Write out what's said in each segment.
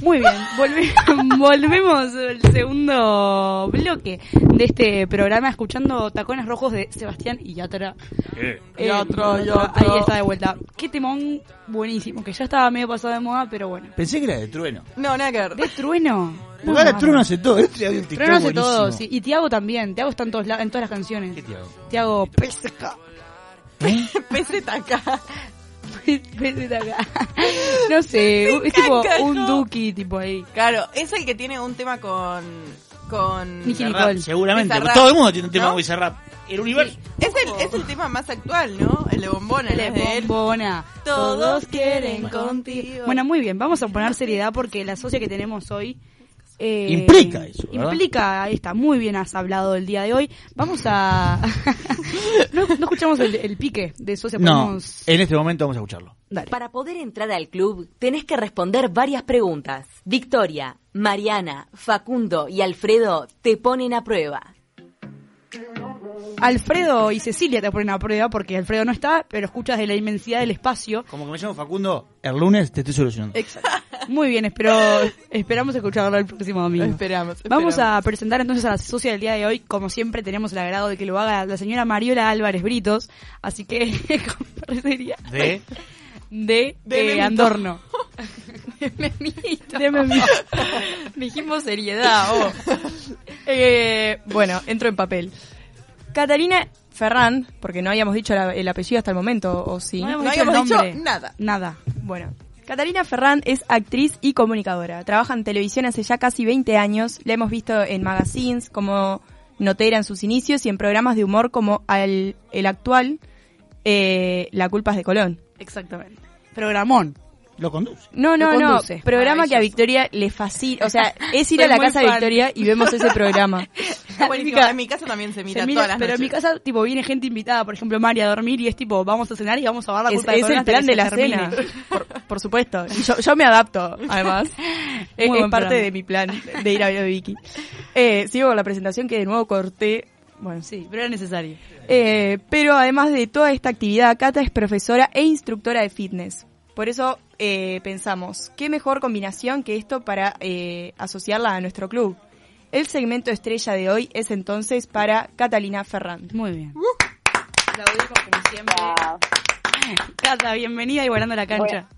Muy bien, volve- volvemos al segundo bloque de este programa escuchando Tacones Rojos de Sebastián y Yatra. Eh, Eh, Yatra. Ahí está de vuelta. Qué temón buenísimo, que ya estaba medio pasado de moda, pero bueno. Pensé que era de trueno. No, nada que ver. ¿De Trueno? Porque ahora Trueno hace todo. Este Trueno hace todo, sí. Y Tiago también. Tiago está en, todos en todas las canciones. ¿Qué te hago? Tiago PSK. Acá. No sé, es tipo un Duki, tipo ahí. Claro, es el que tiene un tema con. con. Nicole. Seguramente. Bizarrap, Todo el mundo tiene un tema ¿no? con Bizarrap. El universo. Es el, es el tema más actual, ¿no? El de Bombona, El ¿no de bombona. Todos quieren contigo. Bueno, muy bien, vamos a poner seriedad porque la socia que tenemos hoy... eh, Implica eso, ¿verdad? Implica, ahí está, muy bien has hablado el día de hoy. Vamos a... no, no escuchamos el, el pique de socia, No, podemos... en este momento vamos a escucharlo. Dale. Para poder entrar al club, tenés que responder varias preguntas. Victoria, Mariana, Facundo y Alfredo te ponen a prueba. Alfredo y Cecilia te ponen a prueba porque Alfredo no está, pero escuchas de la inmensidad del espacio. Como que me llamo Facundo, el lunes te estoy solucionando. Exacto. Muy bien, espero, esperamos escucharlo el próximo domingo. Esperamos, Vamos a presentar entonces a la socia del día de hoy. Como siempre, tenemos el agrado de que lo haga la señora Mariola Álvarez Britos. Así que, con parecería De. de, De eh. Andorno. De memito. De Memito. Dijimos seriedad, oh. Eh, bueno, entro en papel. Catalina Ferrán, porque no habíamos dicho la- el apellido hasta el momento, ¿o sí? No habíamos No dicho el nada. Nada. Bueno, Catalina Ferrán es actriz y comunicadora. Trabaja en televisión hace ya casi 20 años. La hemos visto en magazines como notera en sus inicios y en programas de humor como al- el actual eh, La culpa es de Colón. Exactamente. Programón. Lo conduce. No, no, no. Programa que a. Victoria le fascina. O sea, es ir Soy a la casa de. Victoria y vemos ese programa. Buenísimo. En mi casa también se mira Se mira, todas las pero en mi casa, tipo, viene gente invitada, por ejemplo, Mari a dormir y es tipo, vamos a cenar y vamos a ver la Es, culpa de es el plan de la termine. cena. Por, por supuesto. Y Yo, yo me adapto, además. es es parte de mi plan de ir a ver a Vicky. Eh, sigo con la presentación que de nuevo corté. Bueno, Sí, pero era necesario. Eh, pero además de toda esta actividad, Cata es profesora e instructora de fitness. Por eso eh, pensamos, qué mejor combinación que esto para eh, asociarla a nuestro club. El segmento estrella de hoy es entonces para Catalina Ferrán. Muy bien. Aplaudimos como siempre. Cata, bienvenida y volando la cancha.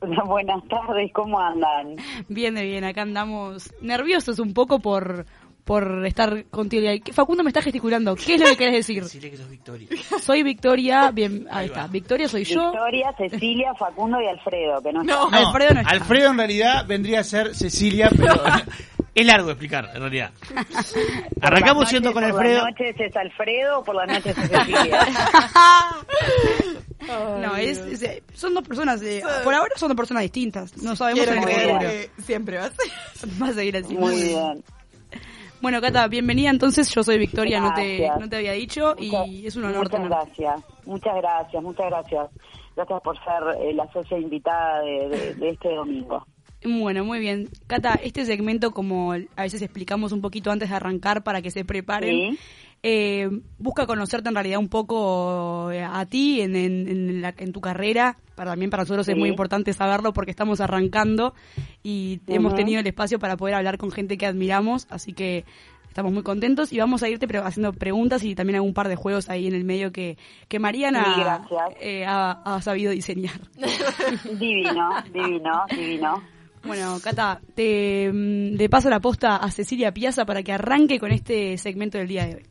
Buenas tardes, ¿cómo andan? Bien de bien, acá andamos nerviosos un poco por por estar contigo. Y Facundo me está gesticulando. ¿Qué es lo que querés decir? Decirle que sos Victoria. Soy Victoria, bien, ahí está. Victoria soy yo. Victoria, Cecilia, Facundo y Alfredo, que no, No. están. Alfredo no está. Alfredo en realidad vendría a ser Cecilia, pero es largo de explicar, en realidad. Arrancamos siendo con Alfredo. Por las noches es Alfredo, por las noches es Cecilia. No, es, es- son dos personas, eh, por ahora son dos personas distintas. No sabemos Quiero creer que siempre va a ser. Va a seguir así. Muy bien. Bueno, Cata, bienvenida. Entonces, yo soy Victoria, no te, no te había dicho Muchas- y es un honor Muchas tenerte. gracias, muchas gracias, muchas gracias. Gracias por ser eh, la socia invitada de, de- de este domingo. Bueno, muy bien. Cata, este segmento, como a veces explicamos un poquito antes de arrancar para que se preparen, Sí. Eh, busca conocerte en realidad un poco eh, a ti en, en, en la- en tu carrera. Para, también para nosotros es muy importante saberlo porque estamos arrancando y hemos tenido el espacio para poder hablar con gente que admiramos, así que estamos muy contentos y vamos a irte pero haciendo preguntas y también algún par de juegos ahí en el medio que, que Mariana eh, ha, ha sabido diseñar. Divino, divino, divino. Bueno, Cata, te, mm, le paso la posta a Cecilia Piazza para que arranque con este segmento del día de hoy.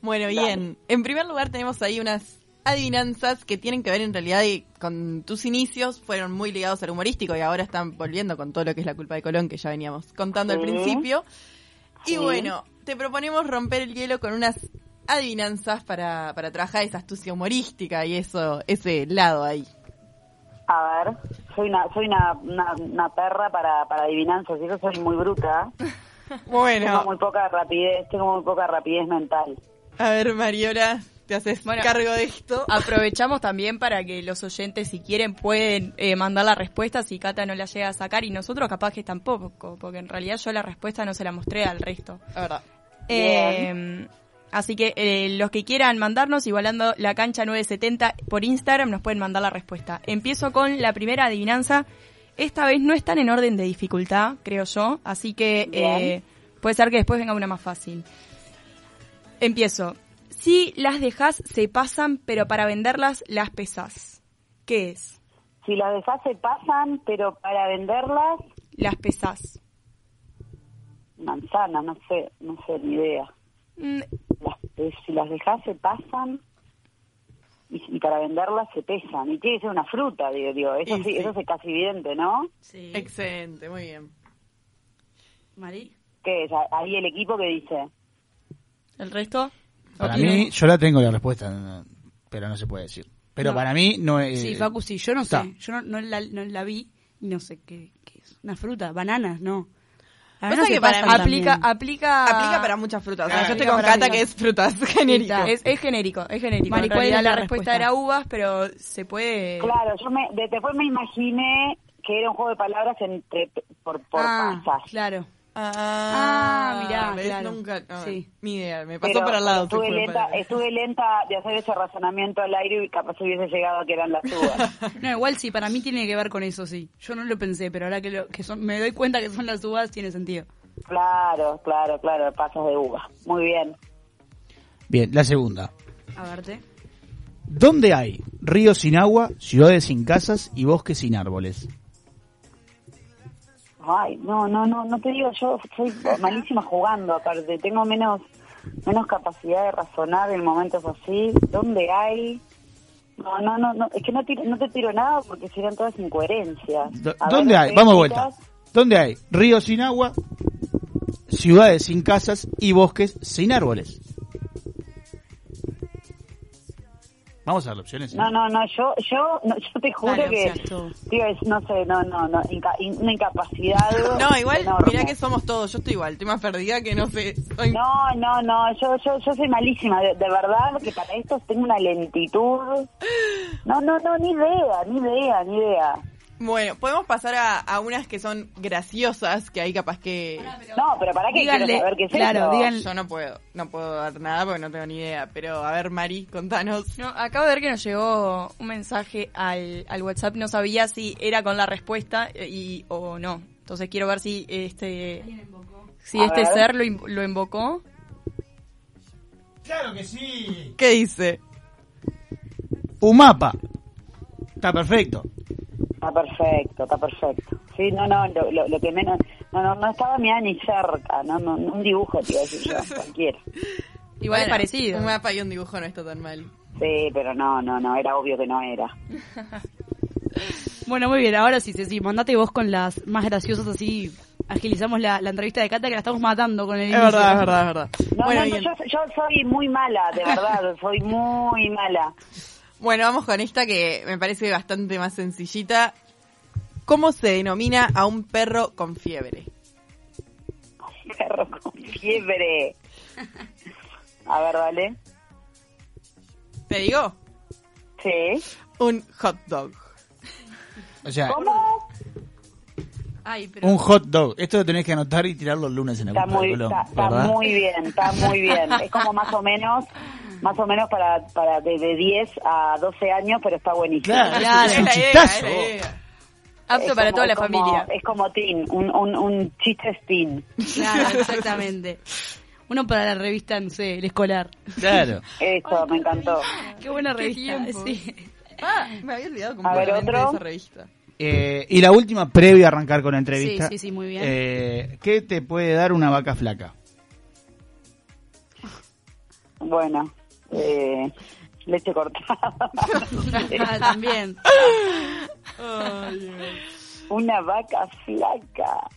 Bueno, bien. En primer lugar tenemos ahí unas adivinanzas que tienen que ver en realidad con tus inicios, fueron muy ligados al humorístico y ahora están volviendo con todo lo que es la culpa de Colón que ya veníamos contando al Sí. principio. Y Sí. bueno, te proponemos romper el hielo con unas adivinanzas para, para trabajar esa astucia humorística y eso, ese lado ahí. A ver, soy una, soy una, una, una perra para, para adivinanzas, y yo soy muy bruta. Tengo Bueno, muy poca rapidez, tengo muy poca rapidez mental. a ver Mariola, te haces Bueno, cargo de esto. Aprovechamos también para que los oyentes, si quieren, pueden eh, mandar la respuesta si Cata no la llega a sacar y nosotros capaz que tampoco, porque en realidad yo la respuesta no se la mostré al resto. La verdad. Eh, así que eh, los que quieran mandarnos, igualando la cancha 970 por Instagram, nos pueden mandar la respuesta. Empiezo con la primera adivinanza. esta vez no están en orden de dificultad, creo yo, así que eh, puede ser que después venga una más fácil. Empiezo. Si las dejas, se pasan, pero para venderlas las pesas. ¿Qué es? Si las dejas se pasan, pero para venderlas, Las pesas. manzana, no sé, no sé, ni idea. Si las dejas se pasan y, y para venderlas se pesan. Y tiene que ser una fruta, digo, digo. Eso sí, sí. eso es casi evidente, ¿no? Sí. Excelente, muy bien. Mari. ¿Qué es? Ahí el equipo que dice. ¿El resto? Para mí, yo la tengo la respuesta, pero no se puede decir. Pero No. para mí no es... Sí, Facu, sí, yo no está. sé. Yo no, no la, no la vi y no sé qué, qué es. Una fruta, bananas, no. Pasa que para Aplica, también. aplica... Aplica para muchas frutas. O sea, Ah, yo estoy con Cata que es frutas genérico. Es, es genérico, es genérico. Mari, en ¿cuál realidad es la, la respuesta, respuesta? era uvas, pero se puede... Claro, yo me, de- después me imaginé que era un juego de palabras entre por, por ah, pasas. claro. Ah, Ah, mirá, ¿ves? claro. Nunca, no, Sí. ni idea, me pasó Pero para el lado. Estuve lenta, palabras. estuve lenta de hacer ese razonamiento al aire y capaz hubiese llegado a que eran las uvas. No, igual sí, para mí tiene que ver con eso, sí. Yo no lo pensé, pero ahora que, lo, que son, me doy cuenta que son las uvas, tiene sentido. claro, claro, claro, pasas de uva. Muy bien. Bien, la segunda. A verte. ¿Dónde hay ríos sin agua, ciudades sin casas y bosques sin árboles? Ay, no, no, no, no te digo, yo soy malísima jugando, aparte, tengo menos menos capacidad de razonar en momentos así. ¿Dónde hay? No, no, no, no, es que no, tiro- no te tiro nada porque serían todas incoherencias. Ver, ¿Dónde hay? ¿qué Vamos vuelta. ¿Dónde hay ríos sin agua, ciudades sin casas y bosques sin árboles? Vamos a dar opciones. No, no, no, yo, yo, no, yo te juro Dale, que, tío, es, no sé, no, no, no, inca- in- una incapacidad. No, igual, enorme. mirá que somos todos. Yo estoy igual, estoy más perdida que no sé. Soy... No, no, no, yo, yo, yo soy malísima, de, de verdad que para esto tengo una lentitud. No, no, no, ni idea, ni idea, ni idea. Bueno, podemos pasar a, a unas que son graciosas, que ahí capaz que... No, pero para qué Díganle, quiero saber qué es claro, díganle. Yo no puedo, no puedo dar nada porque no tengo ni idea. Pero a ver, Mari, contanos. No, acabo de ver que nos llegó un mensaje al, al WhatsApp, no sabía si era con la respuesta eh, y o no. Entonces quiero ver si este si A este ver. ser lo, lo invocó. Claro que sí. ¿Qué dice? Un mapa. Está perfecto. Está perfecto, está perfecto. Sí, no, no, lo, lo, lo que menos... No, no, no estaba mira ni cerca, no, no, un dibujo, tío, decir yo, cualquiera. Igual es parecido. Un mapa y un dibujo no está tan mal. Sí, pero no, no, no, era obvio que no era. Bueno, muy bien, ahora sí, sí, sí, mandate vos con las más graciosas así. Agilizamos la, la entrevista de Cata que la estamos matando con el Es inicio. verdad, es verdad, es verdad. No, bueno, no, no, yo, yo soy muy mala, de verdad, soy muy mala. Bueno, vamos con esta que me parece bastante más sencillita. ¿Cómo se denomina a un perro con fiebre? Perro con fiebre. A ver, dale. ¿Te digo? Sí. Un hot dog. O sea, ¿Cómo? Ay, pero... un hot dog. Esto lo tenés que anotar y tirar los lunes en la Está de muy, Colón, está, muy bien, está muy bien. Es como más o menos, más o menos para, para de, de 10 a 12 años, pero está buenísimo. Claro, Claro. es un chistazo. es la idea. Apto Es para como- toda la como- familia. Es como teen, un, un, un chiste teen. Claro, exactamente. Uno para la revista, no sé, el escolar. Claro. Eso, me encantó. Qué buena Qué revista, tiempo. sí. Ah, me había olvidado A ver, completamente de esa revista. Eh, y la última, previa a arrancar con la entrevista. Sí, sí, sí, muy bien. Eh, ¿Qué te puede dar una vaca flaca? Bueno, eh, leche cortada. También. Una vaca flaca.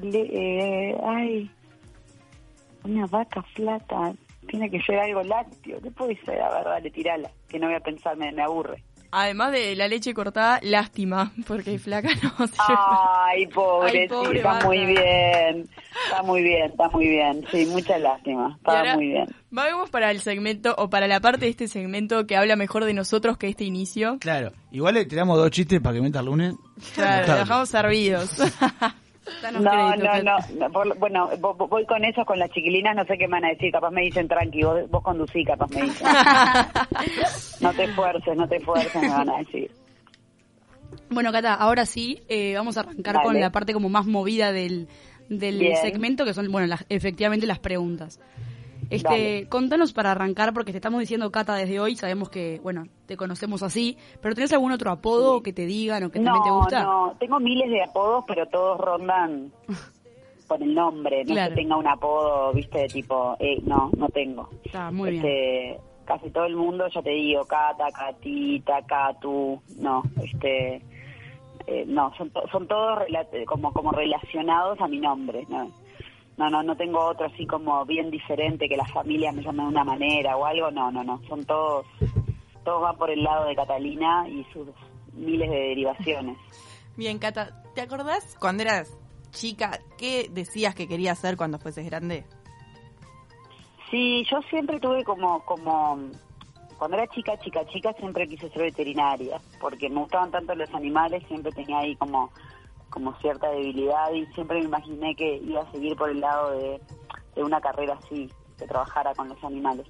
Le- eh, ay, una vaca flaca. Tiene que ser algo lácteo. ¿Qué puede ser? A ver, dale, tirala. Que no voy a pensar, me, me aburre. Además de la leche cortada, lástima, porque flaca no se Ay, pobre, Ay, pobre está vaca. muy bien. Está muy bien, está muy bien. Sí, mucha lástima. Está ahora, muy bien. Vamos para el segmento, o para la parte de este segmento que habla mejor de nosotros que este inicio. Claro. Igual le tiramos dos chistes para que meta el lunes. Claro, lo dejamos servidos. Danos No, no, no, no, por- bueno, vo- vo- voy con eso, con las chiquilinas, no sé qué me van a decir, capaz me dicen tranqui, vos, vos conducí, capaz me dicen. no te esfuerces, no te esfuerces, me van a decir. Bueno, Cata, ahora sí, eh, vamos a arrancar Dale. con la parte como más movida del, del Bien. segmento, que son, bueno, las- efectivamente las preguntas. Este, Dale. contanos para arrancar, porque te estamos diciendo Cata desde hoy, sabemos que, bueno, te conocemos así, pero ¿tenés algún otro apodo que te digan o que también te No, gusta? no, tengo miles de apodos, pero todos rondan por el nombre. No Claro. que tenga un apodo, viste, de tipo, eh, no, no tengo. Está muy bien. este, Casi todo el mundo, ya te digo, Cata, Catita, Catu, no, este, eh, no, son, to- son todos como, como relacionados a mi nombre, ¿no? No, no, no tengo otro así como bien diferente que la familia me llame de una manera o algo, no, no, no, son todos, todos van por el lado de Catalina y sus miles de derivaciones. Bien, Cata, ¿te acordás cuando eras chica qué decías que querías hacer cuando fueses grande? Sí, yo siempre tuve como, como, cuando era chica, chica, chica, siempre quise ser veterinaria, porque me gustaban tanto los animales, siempre tenía ahí como, como cierta debilidad y siempre me imaginé que iba a seguir por el lado de, de una carrera así, que trabajara con los animales.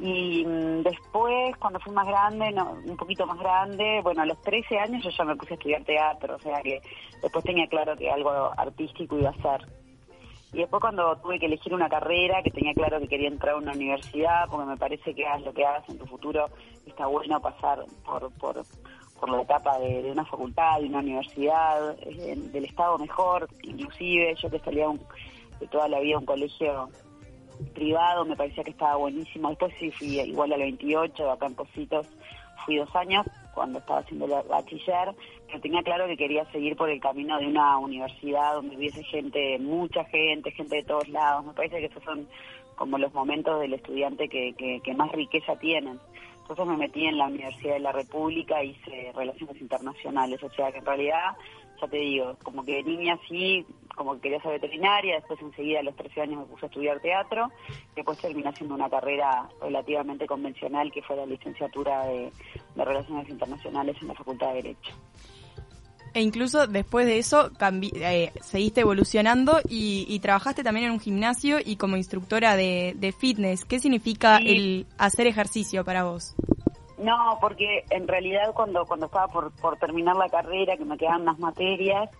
Y mm, después, cuando fui más grande, no, un poquito más grande, bueno, a los 13 años yo ya me puse a estudiar teatro, o sea que después tenía claro que algo artístico iba a ser. Y después cuando tuve que elegir una carrera, que tenía claro que quería entrar a una universidad, porque me parece que hagas lo que hagas en tu futuro, está bueno pasar por, por, por la etapa de, una facultad, de una universidad, eh, del Estado mejor, inclusive yo que salía un- de toda la vida a un colegio privado, me parecía que estaba buenísimo. Después sí fui igual al 28, acá en Positos, fui dos años cuando estaba haciendo el bachiller, pero tenía claro que quería seguir por el camino de una universidad donde hubiese gente, mucha gente, gente de todos lados. Me parece que esos son como los momentos del estudiante que, que más riqueza tienen. Entonces me metí en la Universidad de la República, hice Relaciones Internacionales, o sea que en realidad, ya te digo, como que de niña sí, como que quería ser veterinaria, después enseguida a los 13 años me puse a estudiar teatro, después terminé haciendo una carrera relativamente convencional que fue la licenciatura de Relaciones Internacionales en la Facultad de Derecho. E incluso después de eso cambi- eh, seguiste evolucionando y, y trabajaste también en un gimnasio y como instructora de, de fitness. ¿Qué significa Sí. el hacer ejercicio para vos? No, porque en realidad cuando cuando estaba por, por terminar la carrera, que me quedaban más materias,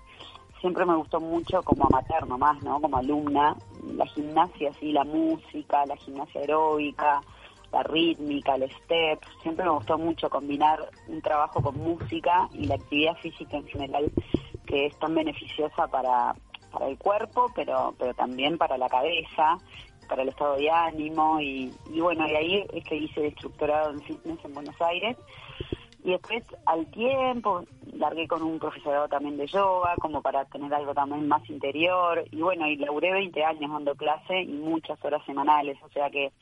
siempre me gustó mucho como amateur nomás, ¿no? Como alumna, la gimnasia, sí, la música, la gimnasia aeróbica, la rítmica, el step. Siempre me gustó mucho combinar un trabajo con música y la actividad física en general, que es tan beneficiosa para, para el cuerpo, pero, pero también para la cabeza, para el estado de ánimo. Y, bueno, y ahí es que hice el instructorado en fitness en Buenos Aires. Y después, al tiempo, largué con un profesorado también de yoga, como para tener algo también más interior. Y bueno, y laburé 20 años dando clase y muchas horas semanales. O sea que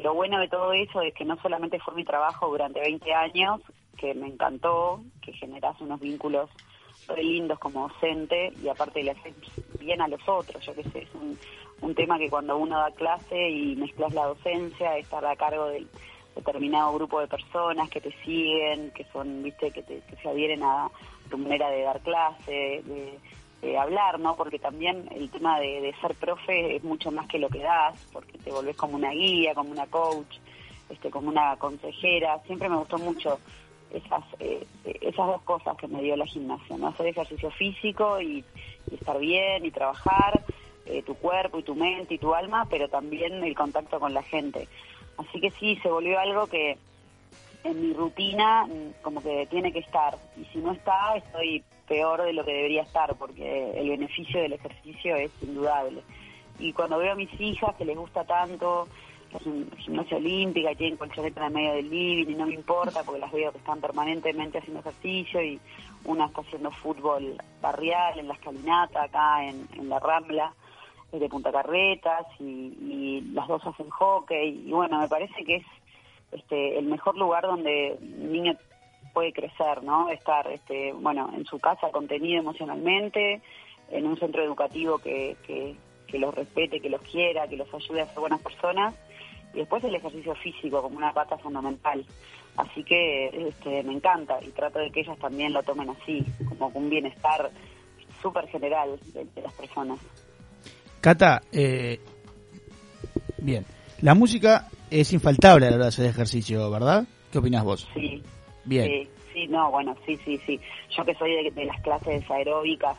lo bueno de todo eso es que no solamente fue mi trabajo durante 20 años, que me encantó, que generas unos vínculos re lindos como docente y aparte le haces bien a los otros, yo qué sé, es un, un tema que cuando uno da clase y mezclas la docencia, estar a cargo del determinado grupo de personas que te siguen, que son, viste, que, te- que se adhieren a tu manera de dar clase, de, de hablar, ¿no? Porque también el tema de, ser profe es mucho más que lo que das, porque te volvés como una guía, como una coach, este, como una consejera. Siempre me gustó mucho esas eh, esas dos cosas que me dio la gimnasia, ¿no? Hacer ejercicio físico y, y estar bien y trabajar eh, tu cuerpo y tu mente y tu alma, pero también el contacto con la gente. Así que sí, se volvió algo que en mi rutina mm, como que tiene que estar. Y si no está, estoy peor de lo que debería estar, porque el beneficio del ejercicio es indudable. Y cuando veo a mis hijas que les gusta tanto la gim- gimnasia olímpica y tienen colchoneta en el medio del living y no me importa porque las veo que están permanentemente haciendo ejercicio y una está haciendo fútbol barrial en la escalinata acá en, la Rambla de Punta Carretas y, y las dos hacen hockey y bueno, me parece que es este, el mejor lugar donde un niño puede crecer, ¿no? Estar, este, bueno, en su casa contenido emocionalmente, en un centro educativo que, que, que los respete, que los quiera, que los ayude a ser buenas personas, y después el ejercicio físico como una pata fundamental. Así que este, me encanta y trato de que ellas también lo tomen así, como un bienestar súper general de, de las personas. Cata, eh, bien, la música es infaltable a la hora de hacer ejercicio, ¿verdad? ¿Qué opinas vos? Sí. Bien. Sí. sí, no, bueno, sí, sí, sí. Yo que soy de, de las clases aeróbicas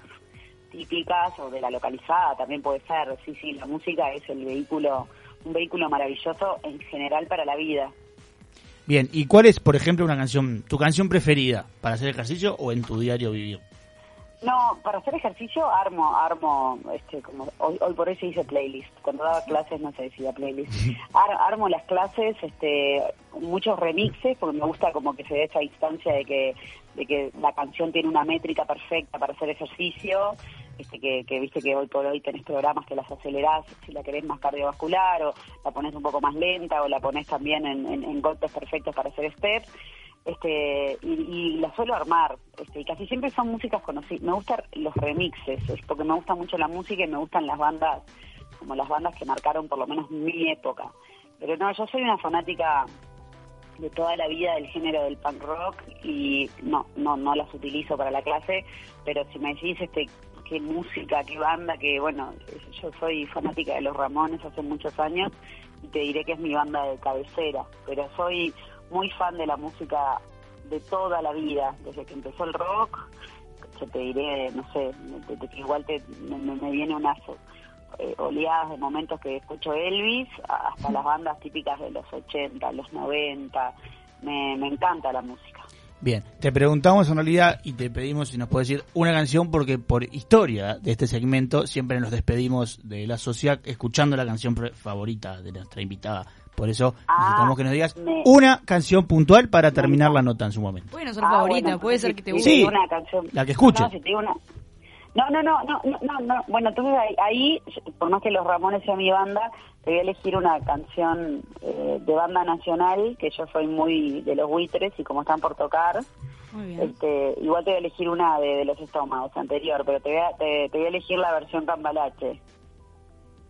típicas o de la localizada, también puede ser. Sí, sí, la música es el vehículo, un vehículo maravilloso en general para la vida. Bien, ¿y cuál es, por ejemplo, una canción, tu canción preferida para hacer ejercicio o en tu diario vivir? No, para hacer ejercicio armo, armo, este, como hoy, hoy por hoy se dice playlist. Cuando daba clases no se decía playlist. Ar- armo las clases, este, muchos remixes, porque me gusta como que se dé esa instancia de que, de que la canción tiene una métrica perfecta para hacer ejercicio. Este, que, que viste que hoy por hoy tenés programas que las acelerás si la querés más cardiovascular o la pones un poco más lenta o la pones también en, en- en golpes perfectos para hacer steps este y, y la suelo armar este casi siempre son músicas conocidas. Me gustan los remixes es porque me gusta mucho la música y me gustan las bandas como las bandas que marcaron por lo menos mi época. Pero no yo soy una fanática de toda la vida del género del punk rock y no no no las utilizo para la clase pero si me decís este qué música qué banda que bueno yo soy fanática de los Ramones hace muchos años y te diré que es mi banda de cabecera pero soy muy fan de la música de toda la vida desde que empezó el rock yo te diré no sé desde que igual te me, me- viene unas eh, oleadas de momentos que escucho Elvis hasta las bandas típicas de los 80, los 90. Me, me encanta la música. Bien, te preguntamos en realidad y te pedimos si nos puedes decir una canción porque por historia de este segmento siempre nos despedimos de la sociedad escuchando la canción favorita de nuestra invitada. Por eso Ah, necesitamos que nos digas me- una canción puntual para terminar la nota en su momento. Puede ser Ah, favorita, bueno, puede si- ser que te guste. Sí. una canción. La que escuches. No, si te digo una- no, no, no, no, no, no, no. Bueno, entonces ahí, ahí, por más que los Ramones sea mi banda, te voy a elegir una canción eh, de banda nacional, que yo soy muy de los buitres y como están por tocar, Muy bien. este, igual te voy a elegir una de, de los estómagos anterior, pero te voy, a, te, te voy a elegir la versión cambalache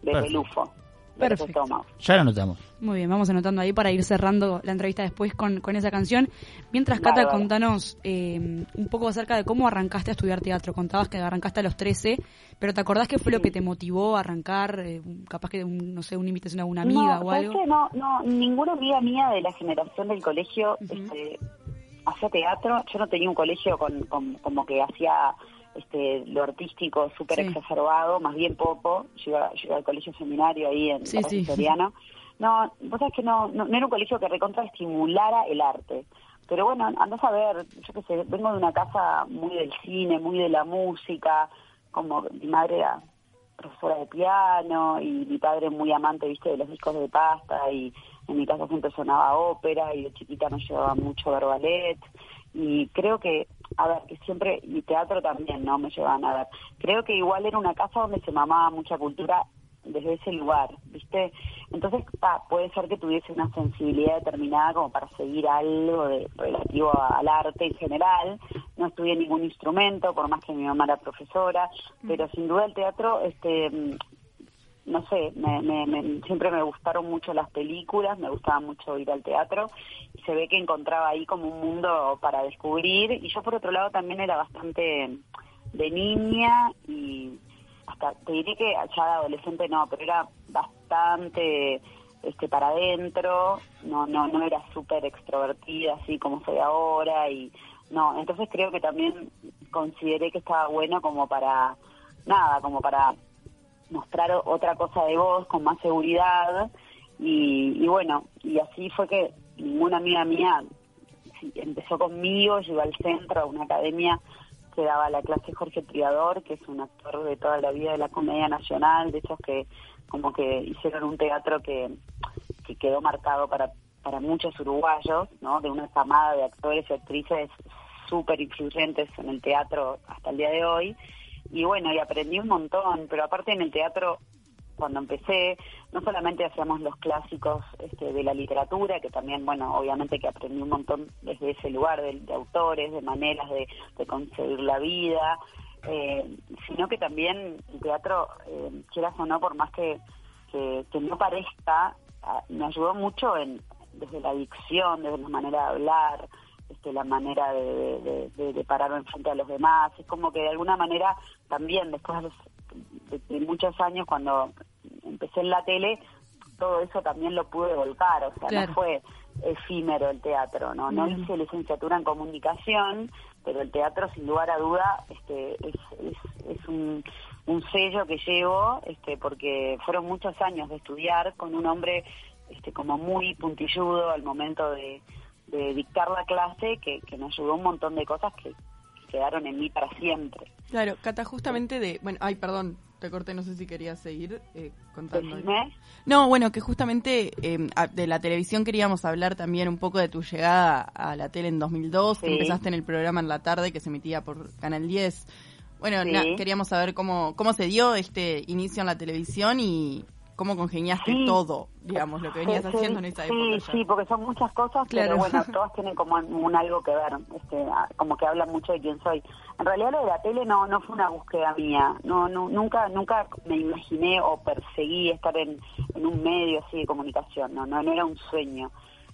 de. Pelufo, Perfecto. Ya la anotamos. Muy bien, vamos anotando ahí para ir cerrando la entrevista después con, con esa canción. Mientras, Cata, contanos eh, un poco acerca de cómo arrancaste a estudiar teatro. Contabas que arrancaste a los 13, pero ¿te acordás qué fue lo que te motivó a arrancar? Eh, capaz que, un- no sé, una invitación a una amiga no, o ¿sabes algo. No, no, ninguna amiga mía de la generación del colegio este, hacía teatro. Yo no tenía un colegio con, con- como que hacía este, lo artístico súper Sí. exacerbado, más bien poco. Yo iba, yo iba al colegio seminario ahí en Sí. No, vos sabés que no, no, no era un colegio que recontra estimulara el arte. Pero bueno, andás a ver, yo qué sé, vengo de una casa muy del cine, muy de la música, como mi madre era profesora de piano y mi padre muy amante, viste, de los discos de pasta y en mi casa siempre sonaba ópera y de chiquita nos llevaba mucho ver ballet y creo que, a ver, que siempre, y teatro también, ¿no? Me llevaban a ver. Creo que igual era una casa donde se mamaba mucha cultura desde ese lugar, ¿viste? Entonces, pa, puede ser que tuviese una sensibilidad determinada como para seguir algo de, relativo a- al arte en general. No estudié ningún instrumento, por más que mi mamá era profesora, pero sin duda el teatro, este, mm, no sé, me, me- me- siempre me gustaron mucho las películas, me gustaba mucho ir al teatro y se ve que encontraba ahí como un mundo para descubrir y yo por otro lado también era bastante de niña y hasta te diré que ya de adolescente no, pero era bastante este para adentro, no no no era súper extrovertida así como soy ahora y no, entonces creo que también consideré que estaba bueno como para nada, como para mostrar otra cosa de vos con más seguridad y, y bueno, y así fue que ninguna amiga mía empezó conmigo, llegó al centro, a una academia que daba la clase Jorge Triador, que es un actor de toda la vida de la comedia nacional, de esos que como que hicieron un teatro que, que quedó marcado para, para muchos uruguayos, ¿no? De una camada de actores y actrices súper influyentes en el teatro hasta el día de hoy. Y bueno, y aprendí un montón, pero aparte en el teatro cuando empecé, no solamente hacíamos los clásicos este, de la literatura, que también, bueno, obviamente que aprendí un montón desde ese lugar, de, de autores, de maneras de, de concebir la vida, eh, sino que también el teatro, eh, quieras o no, por más que, que, no parezca, me ayudó mucho en desde la dicción, desde la manera de hablar, este, la manera de, de, de- de- pararme frente a los demás. Es como que de alguna manera también después de, de muchos años cuando empecé en la tele, todo eso también lo pude volcar, o sea, Claro. no fue efímero el teatro, ¿no? No hice licenciatura en comunicación, pero el teatro sin lugar a duda este, es, es, es un, un sello que llevo, este, porque fueron muchos años de estudiar con un hombre este, como muy puntilludo al momento de, de dictar la clase, que, que me ayudó un montón de cosas que quedaron en mí para siempre. Claro, Cata, justamente de... Bueno, ay, perdón, te corté, no sé si querías seguir eh, contando. Decime. No, bueno, que justamente eh, a- de la televisión queríamos hablar también un poco de tu llegada a la tele en 2002, que Sí. empezaste en el programa en la tarde que se emitía por Canal 10. Bueno, Sí. na- queríamos saber cómo, cómo se dio este inicio en la televisión y cómo congeniaste Sí. todo, digamos, lo que venías Sí, haciendo sí, en esa sí, época. ya. Sí, porque son muchas cosas, Claro. pero bueno, todas tienen como un algo que ver, este, como que hablan mucho de quién soy. En realidad lo de la tele no no fue una búsqueda mía, no, no nunca nunca me imaginé o perseguí estar en, en un medio así de comunicación, no, no, no era un sueño.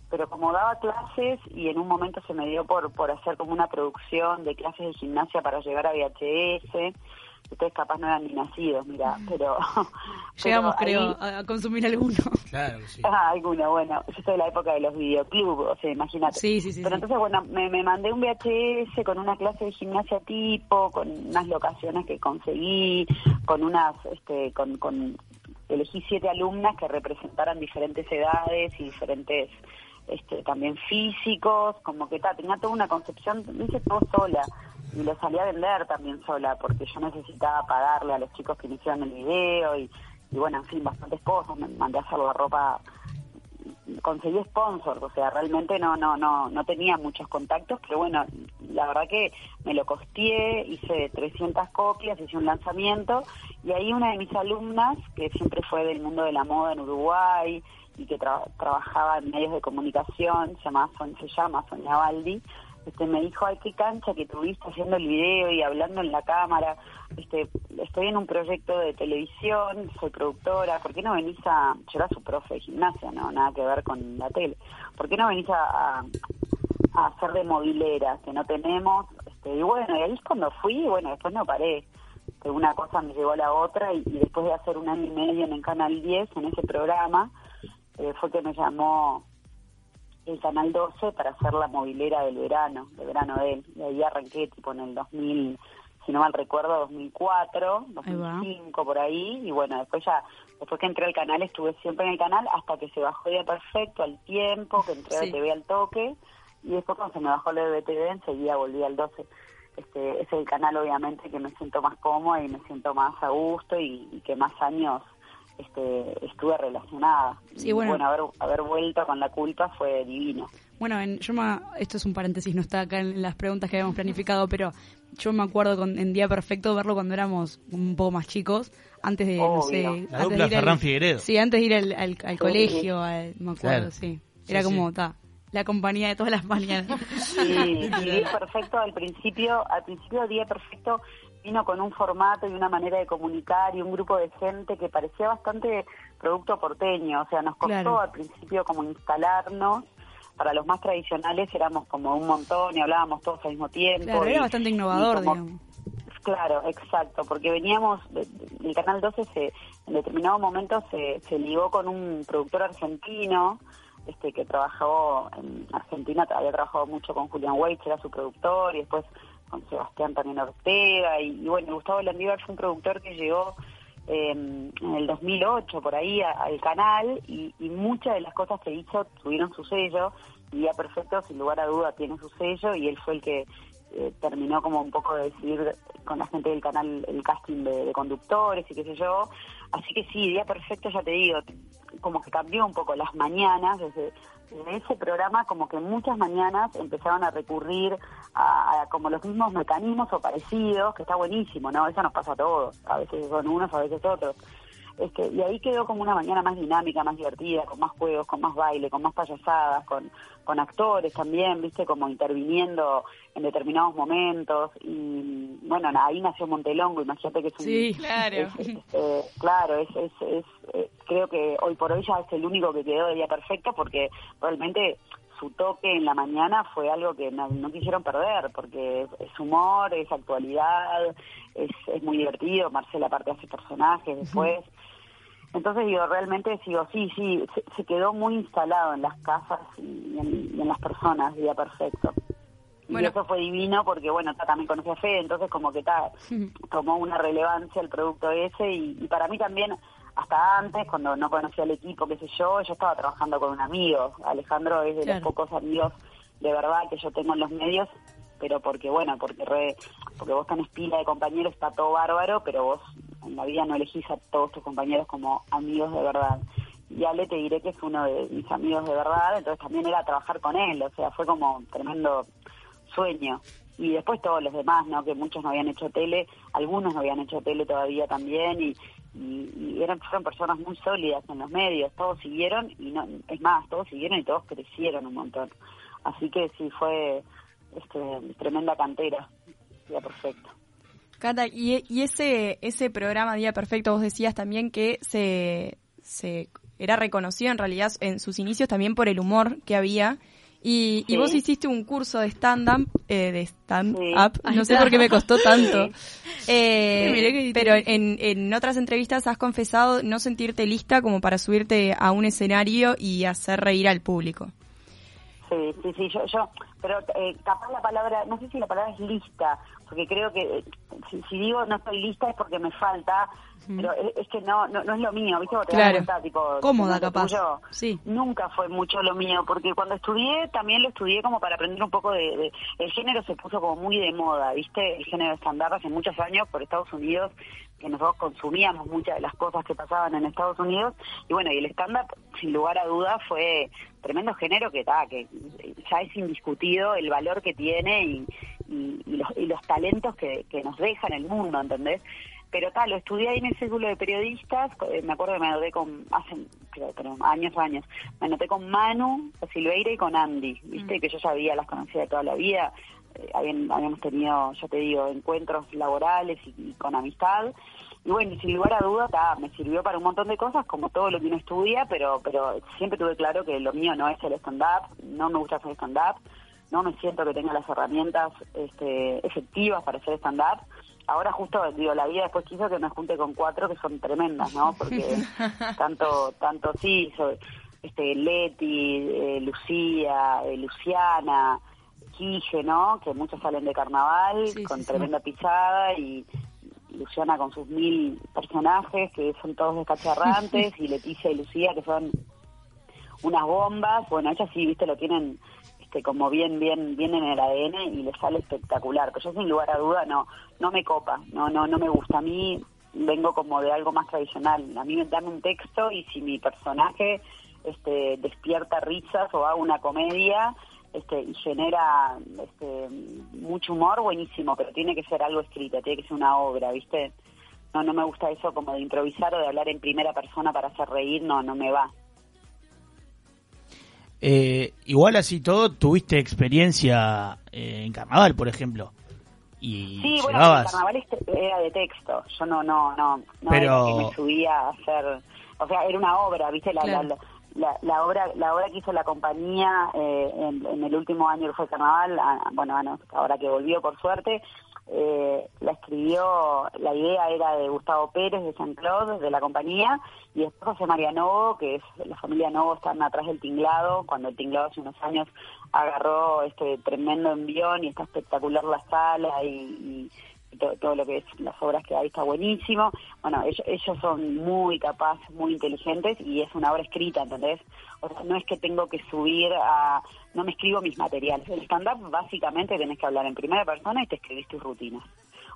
Pero como daba clases y en un momento se me dio por, por hacer como una producción de clases de gimnasia para llegar a VHS, ustedes capaz no eran ni nacidos, mira, pero... Llegamos, pero creo, ahí- a, a consumir alguno. Claro sí. Ah, alguno, bueno, yo soy de la época de los videoclubs, o sea, imagínate. Sí, sí, sí, Pero sí. entonces, bueno, me, me mandé un VHS con una clase de gimnasia tipo, con unas locaciones que conseguí, con unas, este, con, con, elegí siete alumnas que representaran diferentes edades y diferentes, este, también físicos, como que ta, tenía toda una concepción, lo hice todo sola y lo salí a vender también sola porque yo necesitaba pagarle a los chicos que me hicieron el video y, y bueno, en fin, bastantes cosas, me mandé a hacer la ropa conseguí sponsors, o sea, realmente no no no no tenía muchos contactos, pero bueno, la verdad que me lo costeé, hice 300 copias, hice un lanzamiento y ahí una de mis alumnas, que siempre fue del mundo de la moda en Uruguay y que tra- trabajaba en medios de comunicación, se llama, Son- se llama Sonia Baldi, este, me dijo, ay, qué cancha que tuviste haciendo el video y hablando en la cámara, este, estoy en un proyecto de televisión, soy productora, ¿por qué no venís a, yo era su profe de gimnasia, no, nada que ver con la tele, ¿por qué no venís a, a, hacer de movilera, que no tenemos? Este, y bueno, y ahí es cuando fui, y bueno, después no paré, que una cosa me llevó a la otra, y, y después de hacer un año y medio en el Canal 10, en ese programa, eh, fue que me llamó el Canal 12 para hacer la movilera del verano, del verano de él. Y ahí arranqué tipo en el 2000, si no mal recuerdo, 2004, Ahí va. 2005 por ahí. Y bueno, después ya, después que entré al canal estuve siempre en el canal hasta que se bajó Día Perfecto al tiempo, que entré Sí. a TV al toque. Y después cuando se me bajó lo de BTV enseguida volví al 12. Este, es el canal obviamente que me siento más cómoda y me siento más a gusto y, y que más años este, estuve relacionada. Sí, Y, bueno. haber, haber vuelto con la culpa fue divino. Bueno, en, yo me, esto es un paréntesis, no está acá en las preguntas que habíamos planificado, pero yo me acuerdo con, en Día Perfecto verlo cuando éramos un poco más chicos, antes de, no sé... La antes dupla de ir al- Ferran Figueredo. Sí, antes de ir al, al- al Sí. colegio, al- me acuerdo, Claro. sí. Era sí. como, ta, la compañía de todas las mañanas. Sí, y Día Perfecto al principio, al principio Día Perfecto vino con un formato y una manera de comunicar y un grupo de gente que parecía bastante producto porteño, o sea, nos costó Claro. al principio como instalarnos, para los más tradicionales éramos como un montón y hablábamos todos al mismo tiempo. Claro, era y- bastante y innovador, como- digamos. Claro, exacto, porque veníamos, el Canal 12 se, en determinado momento se, se ligó con un productor argentino, este que trabajó en Argentina, había trabajado mucho con Julián Weitz, era su productor, y después con Sebastián también Ortega, y, bueno, Gustavo Landívar fue un productor que llegó eh, en el 2008 por ahí al canal, y, y muchas de las cosas que hizo tuvieron su sello, y Día Perfecto, sin lugar a duda, tiene su sello, y él fue el que eh, terminó como un poco de decidir con la gente del canal el casting de, de conductores y qué sé yo. Así que sí, Día Perfecto, ya te digo, como que cambió un poco las mañanas, desde, desde ese programa como que muchas mañanas empezaban a recurrir a, a como los mismos mecanismos o parecidos, que está buenísimo, ¿no? Eso nos pasa a todos, a veces son unos, a veces otros. Este, y ahí quedó como una mañana más dinámica, más divertida, con más juegos, con más baile, con más payasadas, con, con actores también, viste, como interviniendo en determinados momentos. Y bueno, ahí nació Montelongo, imagínate que es un... Sí, claro. es- es, eh, claro, es, eh, creo que hoy por hoy ya es el único que quedó de día perfecto porque realmente su toque en la mañana fue algo que no, no quisieron perder porque es, es humor, es actualidad, es, es muy divertido, Marcela aparte hace personajes después. Entonces digo, realmente digo, sí, sí, se, se quedó muy instalado en las casas y en, y en las personas, Día Perfecto. Y eso fue divino porque, bueno, ta, también conocí a Fede, entonces como que ta, tomó una relevancia el producto ese y, y para mí también, hasta antes, cuando no conocía el equipo, qué sé yo, yo estaba trabajando con un amigo. Alejandro es de Claro. los pocos amigos de verdad que yo tengo en los medios, pero porque, bueno, porque re, porque vos tenés pila de compañeros, está todo bárbaro, pero vos en la vida no elegís a todos tus compañeros como amigos de verdad. Y Ale te diré que es uno de mis amigos de verdad, entonces también era trabajar con él, o sea, fue como tremendo sueño. Y después todos los demás, ¿no? Que muchos no habían hecho tele, algunos no habían hecho tele todavía también, y, y, y eran, fueron personas muy sólidas en los medios, todos siguieron, y no, es más, todos siguieron y todos crecieron un montón. Así que sí, fue este, tremenda cantera, ya perfecto. Cata, y, y ese, ese programa Día Perfecto, vos decías también que se, se era reconocido en realidad en sus inicios también por el humor que había. Y, y vos hiciste un curso de stand-up, eh, de stand-up, Sí. no sé por qué me costó tanto. Eh, Sí, pero en, en otras entrevistas has confesado no sentirte lista como para subirte a un escenario y hacer reír al público. Sí, sí, sí, yo, yo pero eh, capaz la palabra, no sé si la palabra es lista, porque creo que eh, si, si digo no estoy lista es porque me falta, pero es, es que no, no no es lo mío, ¿viste? Te Claro. cuenta, tipo, Cómoda, capaz. tuyo Sí. Nunca fue mucho lo mío, porque cuando estudié también lo estudié como para aprender un poco de, de- el género se puso como muy de moda, ¿viste? El género estándar hace muchos años por Estados Unidos que nosotros consumíamos muchas de las cosas que pasaban en Estados Unidos y bueno, y el stand-up sin lugar a duda fue tremendo género que está, que ya es indiscutido el valor que tiene y, y- y los, y los talentos que, que nos deja en el mundo, ¿entendés? Pero tal, lo estudié ahí en el círculo de periodistas, eh, me acuerdo que me anoté con, hace creo, pero años, años, me anoté con Manu, con Silveira y con Andy, viste, que yo ya había las conocía de toda la vida, eh, habían- habíamos tenido, ya te digo, encuentros laborales y, y con amistad, y bueno, sin lugar a dudas, ta, me sirvió para un montón de cosas, como todo lo que uno estudia, pero, pero siempre tuve claro que lo mío no es el stand-up, no me gusta hacer stand-up, no me siento que tenga las herramientas este, efectivas para hacer stand-up. Ahora justo, digo, la vida después quiso que me junte con cuatro que son tremendas, ¿no? Porque tanto, tanto sí, so- este, Leti, eh, Lucía, eh, Luciana, Quille, ¿no? Que muchos salen de carnaval Sí, con sí, sí. tremenda pisada y Luciana con sus mil personajes que son todos descacharrantes y Leticia y Lucía que son unas bombas, bueno, ellas sí, viste, lo tienen este, como bien, bien, bien en el ADN y les sale espectacular. Pero yo sin lugar a duda no, no me copa, no, no, no me gusta. A mí vengo como de algo más tradicional. A mí me dan un texto y si mi personaje este, despierta risas o hago una comedia este, y genera este, mucho humor, buenísimo, pero tiene que ser algo escrito, tiene que ser una obra, ¿viste? No, no me gusta eso como de improvisar o de hablar en primera persona para hacer reír, no, no me va. Eh, igual así todo, tuviste experiencia eh, en carnaval, por ejemplo. Y Sí, bueno, el carnaval este- era de texto. Yo no, no, no, no Pero- era que me subía a hacer, o sea, era una obra, ¿viste? La, Claro. la, la, la obra, la obra que hizo la compañía eh, en, el último año que fue carnaval, ah, bueno, bueno, ahora que volvió por suerte, eh, la escribió, la idea era de Gustavo Pérez de San Claude, de la compañía, y después José María Novo, que es la familia Novo, están atrás del tinglado, cuando el tinglado hace unos años agarró este tremendo envión y está espectacular la sala y, y- y to- todo lo que es las obras que hay está buenísimo. Bueno, ellos, ellos son muy capaces, muy inteligentes y es una obra escrita, ¿entendés? O sea, no es que tengo que subir a... No me escribo mis materiales. El stand-up básicamente tenés que hablar en primera persona y te escribís tus rutinas.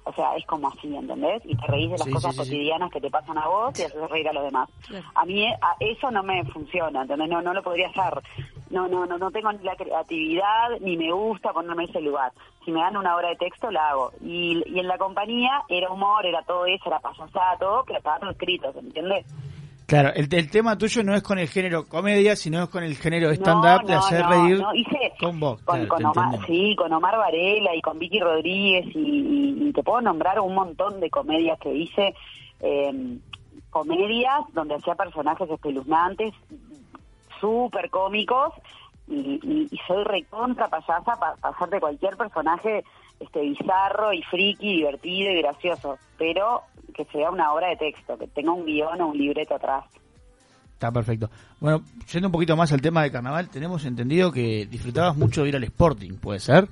O sea, es como así, ¿entendés? Y te reís de las Sí, cosas sí, sí, sí. cotidianas que te pasan a vos y haces reír a los demás. A mí eh, a- eso no me funciona, ¿entendés? No, no lo podría hacer. No, no, no, no tengo ni la creatividad ni me gusta ponerme en ese lugar. Si me dan una obra de texto, la hago. Y, y en la compañía era humor, era todo eso, era payasada, todo, pero estaba todo escrito, ¿se entiende? Claro, el, el tema tuyo no es con el género comedia, sino es con el género stand-up No, de hacer no, reír no, hice con vos. Con, claro, con te Omar, sí, con Omar Varela y con Vicky Rodríguez y te puedo nombrar un montón de comedias que hice, eh, comedias donde hacía personajes espeluznantes, súper cómicos y, y- y soy recontra payasa para hacer de cualquier personaje este bizarro y friki, divertido y gracioso, pero que sea una obra de texto, que tenga un guion o un libreto atrás. Está perfecto. Bueno, yendo un poquito más al tema de carnaval, tenemos entendido que disfrutabas mucho de ir al Sporting, ¿puede ser?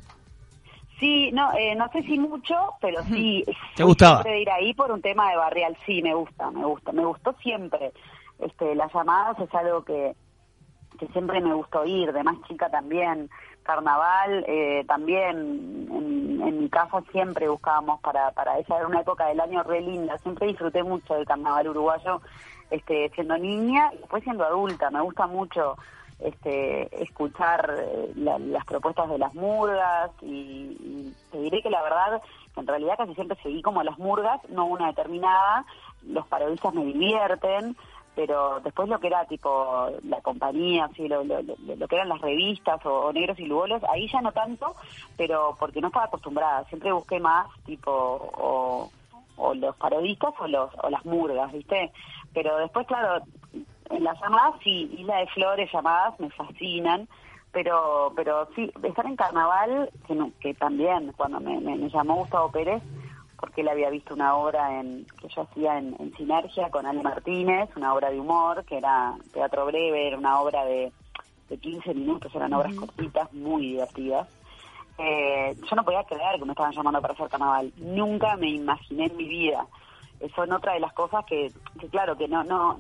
Sí, no, eh, no sé si mucho, pero sí. ¿Te gustaba? Siempre de ir ahí por un tema de barrial, sí, me gusta, me gusta, me gustó siempre. Este, las llamadas es algo que, que siempre me gustó ir, de más chica también. Carnaval, eh, también en, mi casa siempre buscábamos para, para esa era una época del año re linda. Siempre disfruté mucho del carnaval uruguayo, este, siendo niña y después siendo adulta. Me gusta mucho este, escuchar eh, la- las propuestas de las murgas y, y te diré que la verdad, en realidad casi siempre seguí como las murgas, no una determinada, los parodistas me divierten, pero después lo que era tipo la compañía, así, lo, lo, lo- que eran las revistas o, Negros y Lugolos, ahí ya no tanto, pero porque no estaba acostumbrada, siempre busqué más tipo o, los parodistas o los o las murgas, ¿viste? Pero después, claro, en las llamadas sí, Isla de Flores, llamadas, me fascinan, pero pero sí, estar en carnaval, que, no- que también, cuando me, me llamó Gustavo Pérez, porque él había visto una obra en, que yo hacía en, en Sinergia con Ale Martínez, una obra de humor, que era teatro breve, era una obra de, de 15 minutos, eran obras cortitas, muy divertidas. Eh, yo no podía creer que me estaban llamando para hacer carnaval. Nunca me imaginé en mi vida. Eso son otra de las cosas que, que claro, que no, no,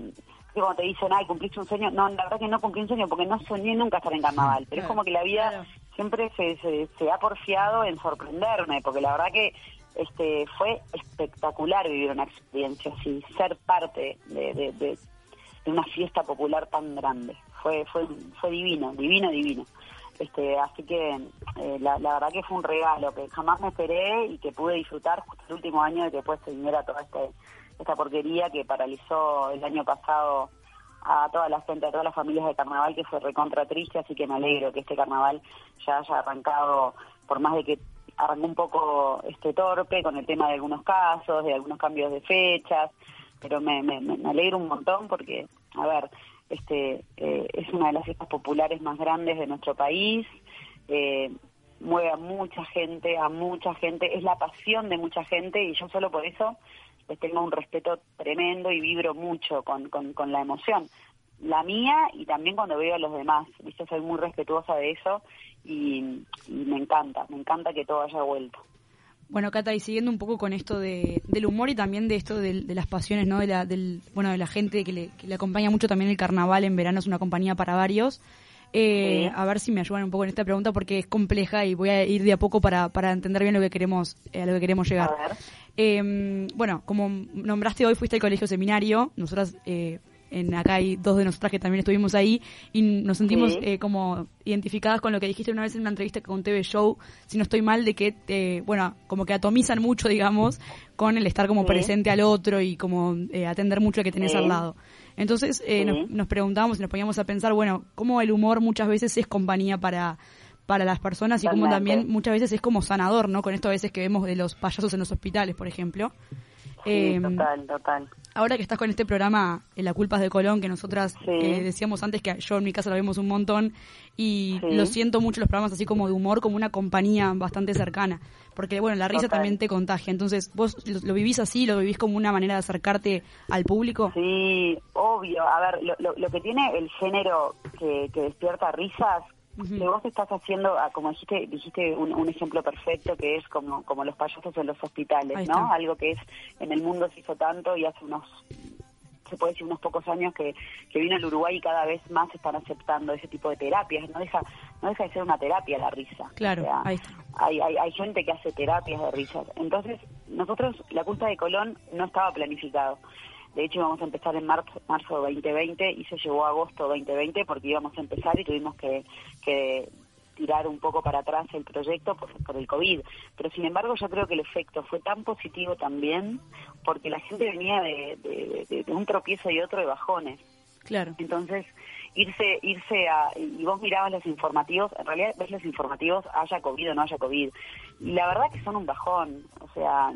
que cuando te dicen, ay, cumpliste un sueño, no, la verdad que no cumplí un sueño porque no soñé nunca estar en carnaval, pero es como que la vida siempre se, se, se ha porfiado en sorprenderme, porque la verdad que este fue espectacular vivir una experiencia así, ser parte de, de, de- de una fiesta popular tan grande. Fue, fue, fue divino, divino, divino. Este, así que eh, la, la verdad que fue un regalo que jamás me esperé y que pude disfrutar justo el último año de que después se viniera toda este, esta porquería que paralizó el año pasado a toda la gente, a todas las familias de carnaval, que fue recontra triste, así que me alegro que este carnaval ya haya arrancado, por más de que arrancó un poco este torpe con el tema de algunos casos, de algunos cambios de fechas, pero me, me, me alegro un montón porque, a ver, este eh, es una de las fiestas populares más grandes de nuestro país, eh, mueve a mucha gente, a mucha gente, es la pasión de mucha gente y yo solo por eso les tengo un respeto tremendo y vibro mucho con, con, con la emoción. La mía y también cuando veo a los demás, ¿viste? soy muy respetuosa de eso y, y me encanta, me encanta que todo haya vuelto. Bueno, Cata, y siguiendo un poco con esto de, del humor y también de esto del- de, las pasiones, ¿no? De la, del, bueno, de la gente que le, que le acompaña mucho también el carnaval en verano, es una compañía para varios. Eh, Sí. A ver si me ayudan un poco en esta pregunta porque es compleja y voy a ir de a poco para, para entender bien lo que queremos, eh, a lo que queremos llegar. Eh, bueno, como nombraste hoy, fuiste al colegio seminario. Nosotras, eh, en acá hay dos de nosotras que también estuvimos ahí y nos sentimos Sí. eh, como identificadas con lo que dijiste una vez en una entrevista con TV Show, si no estoy mal, de que, eh, bueno, como que atomizan mucho, digamos, con el estar como Sí. presente al otro y como eh, atender mucho al que tenés Sí. al lado. Entonces eh, nos, nos preguntábamos y nos poníamos a pensar, bueno, cómo el humor muchas veces es compañía para para las personas y como también muchas veces es como sanador, ¿no? Con esto a veces que vemos de los payasos en los hospitales, por ejemplo. Eh, total, total. Ahora que estás con este programa, eh, La culpa es de Colón, que nosotras Sí. eh, decíamos antes que yo en mi casa lo vemos un montón y Sí. lo siento mucho los programas así como de humor, como una compañía bastante cercana. Porque, bueno, la risa también te contagia. Entonces, ¿vos lo, lo vivís así? ¿Lo vivís como una manera de acercarte al público? Sí, obvio. A ver, lo, lo, lo que tiene el género que, que despierta risas, Que vos estás haciendo, ah, como dijiste, dijiste un, un ejemplo perfecto que es como, como los payasos en los hospitales, ¿no? Algo que es en el mundo se hizo tanto y hace unos se puede decir unos pocos años que, que vino al Uruguay y cada vez más están aceptando ese tipo de terapias. No deja, no deja de ser una terapia la risa. Claro, O sea, ahí está. hay, hay, hay gente que hace terapias de risas. Entonces, nosotros, la culpa de Colón no estaba planificado. De hecho, íbamos a empezar en marzo, marzo 2020 y se llevó a agosto 2020 porque íbamos a empezar y tuvimos que, que tirar un poco para atrás el proyecto por, por el COVID. Pero sin embargo, yo creo que el efecto fue tan positivo también porque la gente venía de, de- de- de un tropiezo y otro de bajones. Claro. Entonces, irse irse a... Y vos mirabas los informativos, en realidad ves los informativos, haya COVID o no haya COVID. Y la verdad que son un bajón. O sea,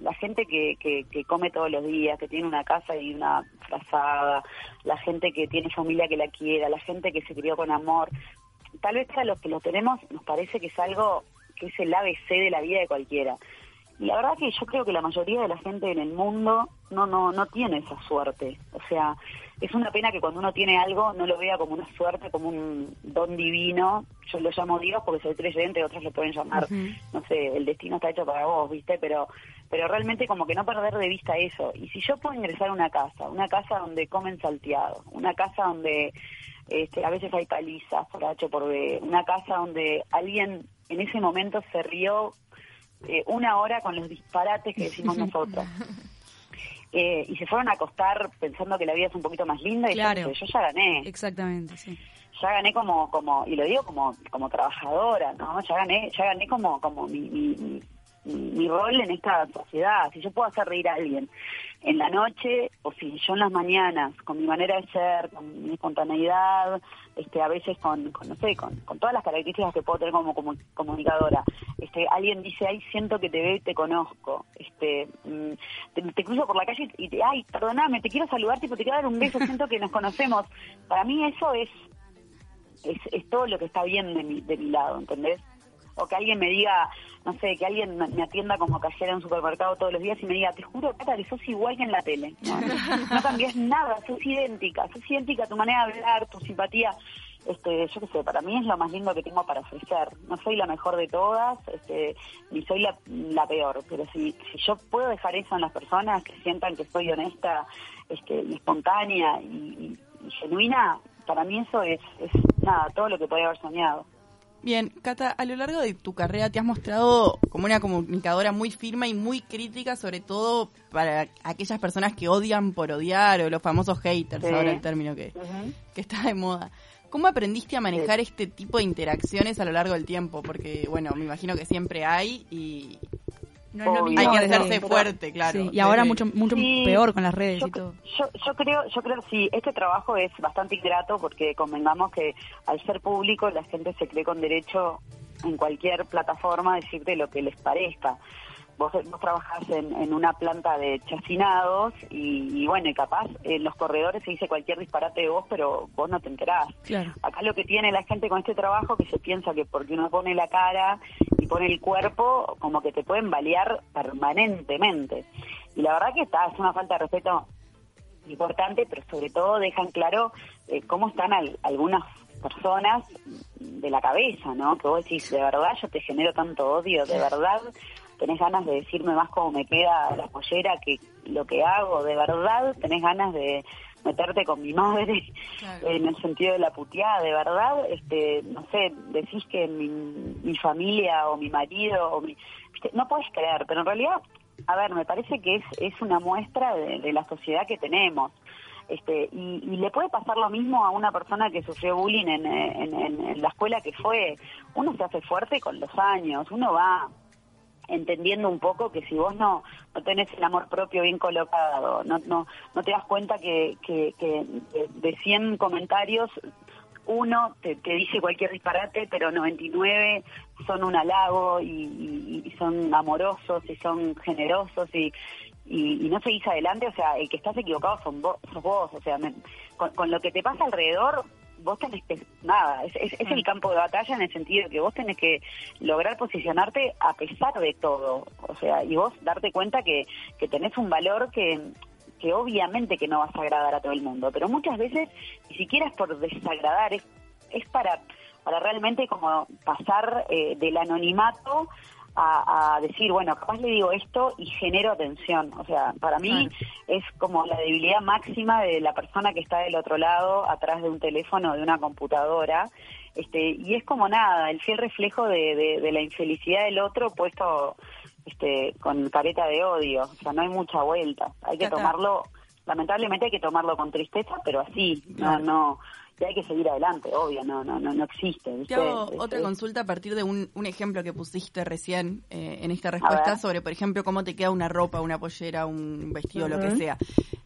la gente que, que, que come todos los días, que tiene una casa y una frazada, la gente que tiene familia que la quiera, la gente que se crió con amor, tal vez a los que lo tenemos nos parece que es algo que es el ABC de la vida de cualquiera. y la verdad que yo creo que la mayoría de la gente en el mundo no no no tiene esa suerte o sea es una pena que cuando uno tiene algo no lo vea como una suerte como un don divino. Yo lo llamo Dios porque soy creyente otros lo pueden llamar. No sé el destino está hecho para vos viste pero pero realmente como que no perder de vista eso. Y si yo puedo ingresar a una casa una casa donde comen salteado una casa donde este, a veces hay palizas por H por B, una casa donde alguien en ese momento se rió eh, una hora con los disparates que decimos nosotros. Eh, y se fueron a acostar pensando que la vida es un poquito más linda y Claro. yo, yo ya gané Exactamente, sí. ya gané como como y lo digo como como trabajadora no ya gané ya gané como como mi, mi, mi- rol en esta sociedad si yo puedo hacer reír a alguien en la noche o si yo en las mañanas con mi manera de ser con mi espontaneidad este a veces con, con no sé con, con todas las características que puedo tener como, como comunicadora este alguien dice ay siento que te veo y te conozco este mm, te, te cruzo por la calle y te ay perdóname te quiero saludar tipo te quiero dar un beso siento que nos conocemos para mí eso es es, es todo lo que está bien de mi, de mi lado, ¿entendés? O que alguien me diga, no sé, que alguien me atienda como cajera en un supermercado todos los días y me diga, te juro, Cata, que sos igual que en la tele. No, no cambias nada, sos idéntica, sos idéntica, tu manera de hablar, tu simpatía. Este, yo qué sé, para mí es lo más lindo que tengo para ofrecer. No soy la mejor de todas, este, ni soy la, la peor, pero si, si yo puedo dejar eso en las personas, que sientan que soy honesta, este, y espontánea y, y- y genuina, para mí eso es, es nada, todo lo que podía haber soñado. Bien, Cata, a lo largo de tu carrera te has mostrado como una comunicadora muy firme y muy crítica, sobre todo para aquellas personas que odian por odiar o los famosos haters, Sí. ahora el término que, que está de moda. ¿Cómo aprendiste a manejar este tipo de interacciones a lo largo del tiempo? Porque, bueno, me imagino que siempre hay y No es lo Obvio. mismo hay que hacerse fuerte, claro. Sí, y ahora mucho mucho Sí, peor con las redes yo, y todo. Yo, yo creo, yo creo sí, este trabajo es bastante ingrato porque convengamos que al ser público la gente se cree con derecho en cualquier plataforma a decirte lo que les parezca. Vos, vos trabajás en, en una planta de chacinados y, y bueno, y capaz en los corredores se dice cualquier disparate de vos, pero vos no te enterás. Claro. Acá lo que tiene la gente con este trabajo que se piensa que porque uno pone la cara y pone el cuerpo, como que te pueden balear permanentemente. Y la verdad que está, es una falta de respeto importante, pero sobre todo dejan claro eh, cómo están al- algunas personas de la cabeza, ¿no? Que vos decís, de verdad yo te genero tanto odio, de verdad tenés ganas de decirme más cómo me queda la pollera que lo que hago, de verdad tenés ganas de meterte con mi madre Claro. en el sentido de la puteada, de verdad, este, no sé, decís que mi, mi familia o mi marido o mi, no puedes creer, pero en realidad, a ver, me parece que es, es una muestra de, de la sociedad que tenemos. Este, y, y le puede pasar lo mismo a una persona que sufrió bullying en, en- en- en la escuela que fue. Uno se hace fuerte con los años, uno va entendiendo un poco que si vos no, no tenés el amor propio bien colocado, no, no, no te das cuenta que, que, de, de 100 comentarios, uno te, dice cualquier disparate, pero 99 son un halago y, son amorosos y son generosos y, y, no seguís adelante, o sea, el que estás equivocado son vos, sos vos, o sea, me- con lo que te pasa alrededor, vos tenés que, nada, es, es, es el campo de batalla en el sentido de que vos tenés que lograr posicionarte a pesar de todo, o sea, y vos darte cuenta que, que tenés un valor que, que obviamente que no vas a agradar a todo el mundo, pero muchas veces ni siquiera es por desagradar, es, es para, para realmente como pasar eh, del anonimato a, a decir, bueno, capaz le digo esto y genero atención. O sea, para mí es como la debilidad máxima de la persona que está del otro lado, atrás de un teléfono, de una computadora. Este, y es como nada, el fiel reflejo de, de- de la infelicidad del otro puesto este, con careta de odio. O sea, no hay mucha vuelta. Hay que tomarlo, lamentablemente hay que tomarlo con tristeza, pero así, no, no, y hay que seguir adelante, obvio, no, no, no, no existe. Te ¿viste? hago Es- otra es- consulta a partir de un, un ejemplo que pusiste recién eh, en esta respuesta sobre, por ejemplo, cómo te queda una ropa, una pollera, un vestido, lo que sea.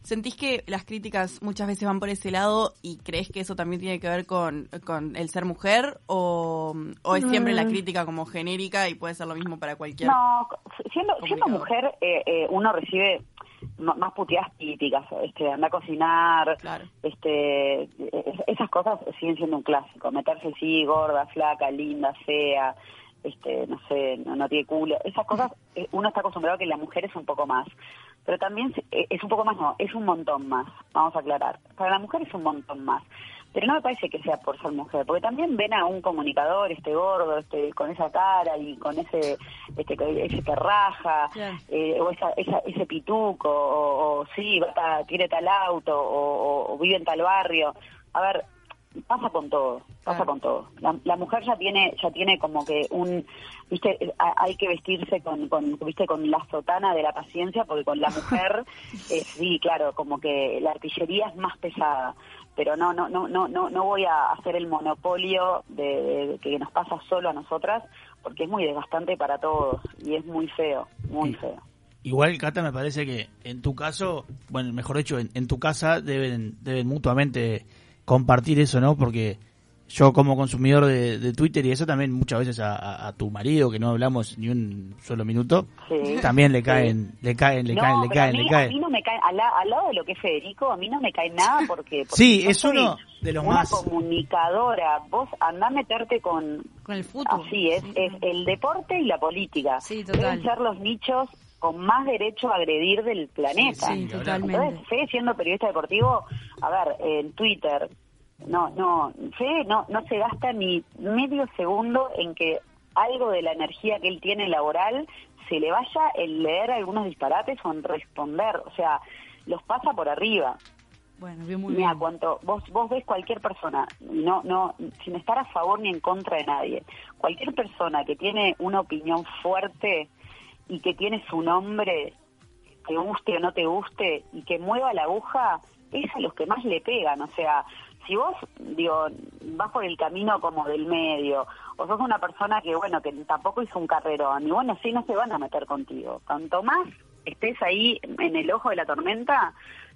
¿Sentís que las críticas muchas veces van por ese lado y crees que eso también tiene que ver con, con el ser mujer o, o es siempre la Mm. crítica como genérica y puede ser lo mismo para cualquier... No, siendo, siendo mujer, eh, eh, uno recibe más puteadas típicas, este, anda a cocinar, Claro. este, es- esas cosas siguen siendo un clásico, meterse así, gorda, flaca, linda, fea, este, no sé, no, no tiene culo. Esas cosas, eh, uno está acostumbrado a que la mujer es un poco más. Pero también eh, es un poco más, no, es un montón más, vamos a aclarar. Para la mujer es un montón más. Pero no me parece que sea por ser mujer, porque también ven a un comunicador, este gordo, este con esa cara y con ese este ese que raja, eh, o esa, esa- ese pituco, o, o sí, va tiene tal auto, o, o- o vive en tal barrio. A ver, pasa con todo, pasa con todo. La, la mujer ya tiene, ya tiene como que un, viste, ha- hay que vestirse con, con, viste, con la sotana de la paciencia, porque con la mujer, eh, sí, claro, como que la artillería es más pesada. Pero no, no, no, no, no, no voy a hacer el monopolio de, de- de que nos pasa solo a nosotras, porque es muy desgastante para todos y es muy feo, muy feo. Igual, Cata, me parece que en tu caso, bueno, mejor dicho, en, en tu casa deben, deben mutuamente compartir eso, ¿no? Porque yo como consumidor de, de Twitter y eso también muchas veces a, a- a tu marido, que no hablamos ni un solo minuto, Sí. también le Sí. caen, le caen, le no, caen, le pero a caen, mí, le a caen. mí no me cae, al, la- al lado de lo que es Federico, a mí no me cae nada porque... porque Sí, es uno de los una más- comunicadora, vos andá a meterte con... Con el fútbol. Así es, Sí. es el deporte y la política. Sí, total. Deben ser los nichos con más derecho a agredir del planeta. Sí, totalmente. Entonces, Fede siendo periodista deportivo, a ver, en Twitter, no, no, Fede no, no se gasta ni medio segundo en que algo de la energía que él tiene laboral se le vaya en leer algunos disparates o en responder, o sea, los pasa por arriba. Bueno, bien, muy Mira, bien. cuanto vos vos ves cualquier persona, no no sin estar a favor ni en contra de nadie, cualquier persona que tiene una opinión fuerte y que tiene su nombre, te guste o no te guste, y que mueva la aguja, es a los que más le pegan. O sea, si vos, digo, vas por el camino como del medio, o sos una persona que, bueno, que tampoco hizo un carrerón, y bueno, sí, no se van a meter contigo. Cuanto más estés ahí en el ojo de la tormenta,